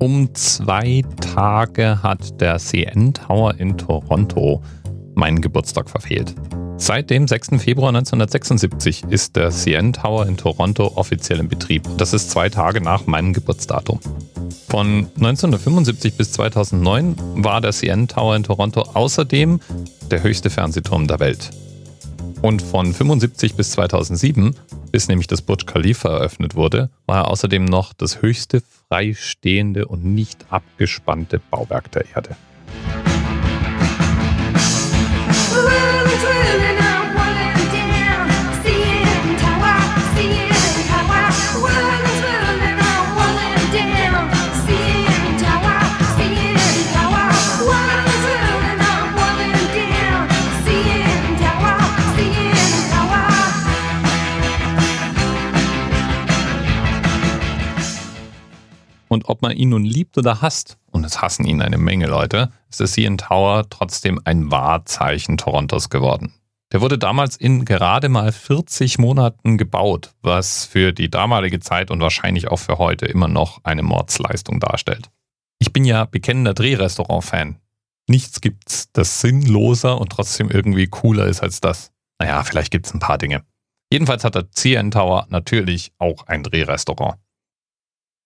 Um zwei Tage hat der CN Tower in Toronto meinen Geburtstag verfehlt. Seit dem 6. Februar 1976 ist der CN Tower in Toronto offiziell in Betrieb. Das ist zwei Tage nach meinem Geburtsdatum. Von 1975 bis 2009 war der CN Tower in Toronto außerdem der höchste Fernsehturm der Welt. Und von 75 bis 2007, bis nämlich das Burj Khalifa eröffnet wurde, war er außerdem noch das höchste freistehende und nicht abgespannte Bauwerk der Erde. Und ob man ihn nun liebt oder hasst, und es hassen ihn eine Menge Leute, ist der CN Tower trotzdem ein Wahrzeichen Torontos geworden. Der wurde damals in gerade mal 40 Monaten gebaut, was für die damalige Zeit und wahrscheinlich auch für heute immer noch eine Mordsleistung darstellt. Ich bin ja bekennender Drehrestaurant-Fan. Nichts gibt's, das sinnloser und trotzdem irgendwie cooler ist als das. Naja, vielleicht gibt's ein paar Dinge. Jedenfalls hat der CN Tower natürlich auch ein Drehrestaurant.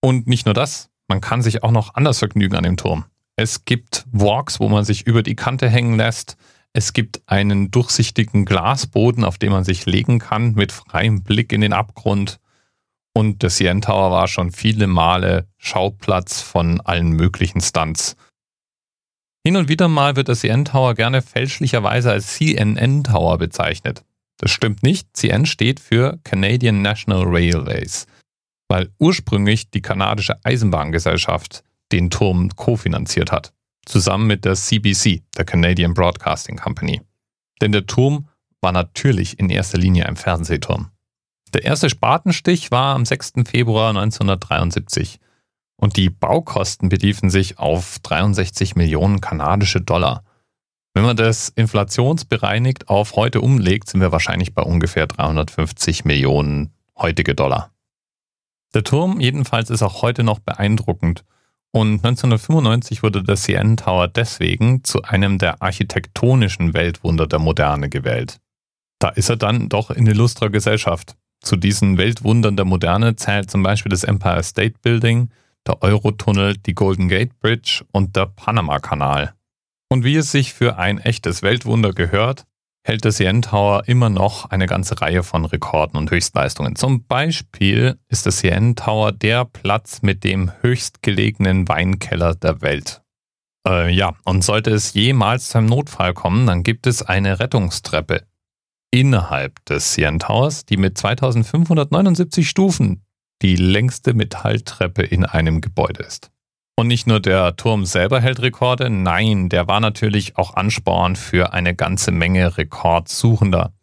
Und nicht nur das, man kann sich auch noch anders vergnügen an dem Turm. Es gibt Walks, wo man sich über die Kante hängen lässt. Es gibt einen durchsichtigen Glasboden, auf dem man sich legen kann, mit freiem Blick in den Abgrund. Und der CN Tower war schon viele Male Schauplatz von allen möglichen Stunts. Hin und wieder mal wird der CN Tower gerne fälschlicherweise als CNN Tower bezeichnet. Das stimmt nicht. CN steht für Canadian National Railways weil ursprünglich die kanadische Eisenbahngesellschaft den Turm kofinanziert hat, zusammen mit der CBC, der Canadian Broadcasting Company. Denn der Turm war natürlich in erster Linie ein Fernsehturm. Der erste Spatenstich war am 6. Februar 1973 und die Baukosten beliefen sich auf 63 Millionen kanadische Dollar. Wenn man das inflationsbereinigt auf heute umlegt, sind wir wahrscheinlich bei ungefähr 350 Millionen heutige Dollar. Der Turm jedenfalls ist auch heute noch beeindruckend. Und 1995 wurde der CN Tower deswegen zu einem der architektonischen Weltwunder der Moderne gewählt. Da ist er dann doch in illustrer Gesellschaft. Zu diesen Weltwundern der Moderne zählt zum Beispiel das Empire State Building, der Eurotunnel, die Golden Gate Bridge und der Panama-Kanal. Und wie es sich für ein echtes Weltwunder gehört, hält der CN Tower immer noch eine ganze Reihe von Rekorden und Höchstleistungen. Zum Beispiel ist der CN Tower der Platz mit dem höchstgelegenen Weinkeller der Welt. Äh, ja, und sollte es jemals zu einem Notfall kommen, dann gibt es eine Rettungstreppe innerhalb des CN Towers, die mit 2579 Stufen die längste Metalltreppe in einem Gebäude ist. Und nicht nur der Turm selber hält Rekorde, nein, der war natürlich auch Ansporn für eine ganze Menge Rekordsuchender.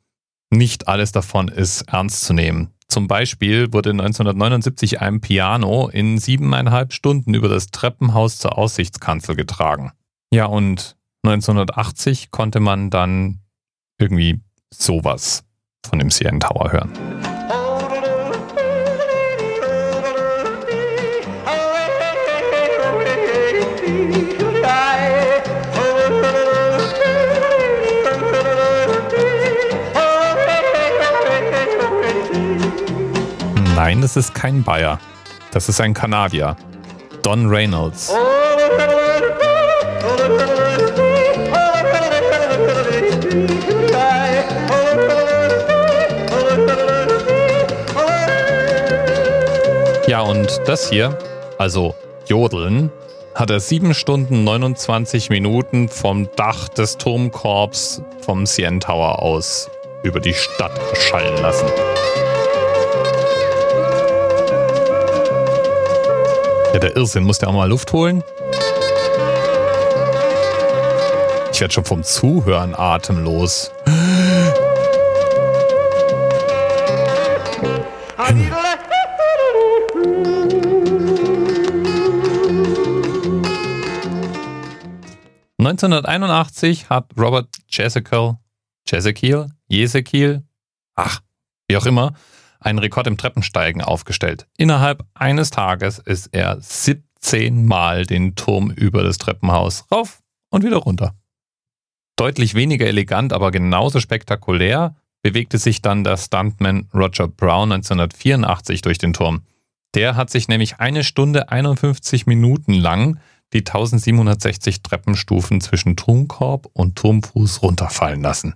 Nicht alles davon ist ernst zu nehmen. Zum Beispiel wurde 1979 ein Piano in siebeneinhalb Stunden über das Treppenhaus zur Aussichtskanzel getragen. Ja, und 1980 konnte man dann irgendwie sowas von dem CN Tower hören. Nein, das ist kein Bayer. Das ist ein Kanadier. Don Reynolds. Ja, und das hier, also Jodeln, hat er 7 Stunden 29 Minuten vom Dach des Turmkorbs vom CN Tower aus über die Stadt schallen lassen. Ja, der Irrsinn. Muss der auch mal Luft holen? Ich werde schon vom Zuhören atemlos. Himmel. 1981 hat Robert Jezekiel, Jezekiel, Jezekiel, ach, wie auch immer, einen Rekord im Treppensteigen aufgestellt. Innerhalb eines Tages ist er 17 zehnmal den Turm über das Treppenhaus rauf und wieder runter. Deutlich weniger elegant, aber genauso spektakulär bewegte sich dann der Stuntman Roger Brown 1984 durch den Turm. Der hat sich nämlich eine Stunde 51 Minuten lang die 1760 Treppenstufen zwischen Turmkorb und Turmfuß runterfallen lassen.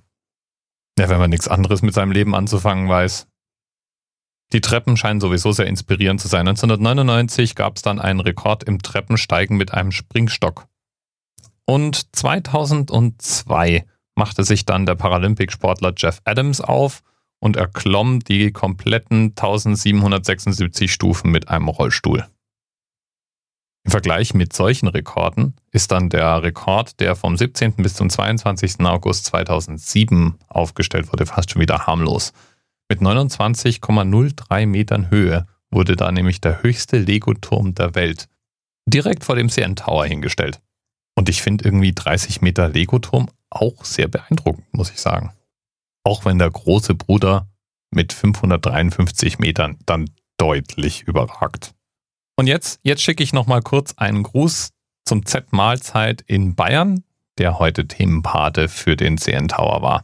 Ja, wenn man nichts anderes mit seinem Leben anzufangen weiß. Die Treppen scheinen sowieso sehr inspirierend zu sein. 1999 gab es dann einen Rekord im Treppensteigen mit einem Springstock. Und 2002 machte sich dann der Paralympic-Sportler Jeff Adams auf und erklomm die kompletten 1776 Stufen mit einem Rollstuhl. Im Vergleich mit solchen Rekorden ist dann der Rekord, der vom 17. bis zum 22. August 2007 aufgestellt wurde, fast schon wieder harmlos. Mit 29,03 Metern Höhe wurde da nämlich der höchste Lego-Turm der Welt direkt vor dem CN Tower hingestellt. Und ich finde irgendwie 30 Meter Lego-Turm auch sehr beeindruckend, muss ich sagen. Auch wenn der große Bruder mit 553 Metern dann deutlich überragt. Und jetzt, jetzt schicke ich nochmal kurz einen Gruß zum Z-Mahlzeit in Bayern, der heute Themenpate für den CN Tower war.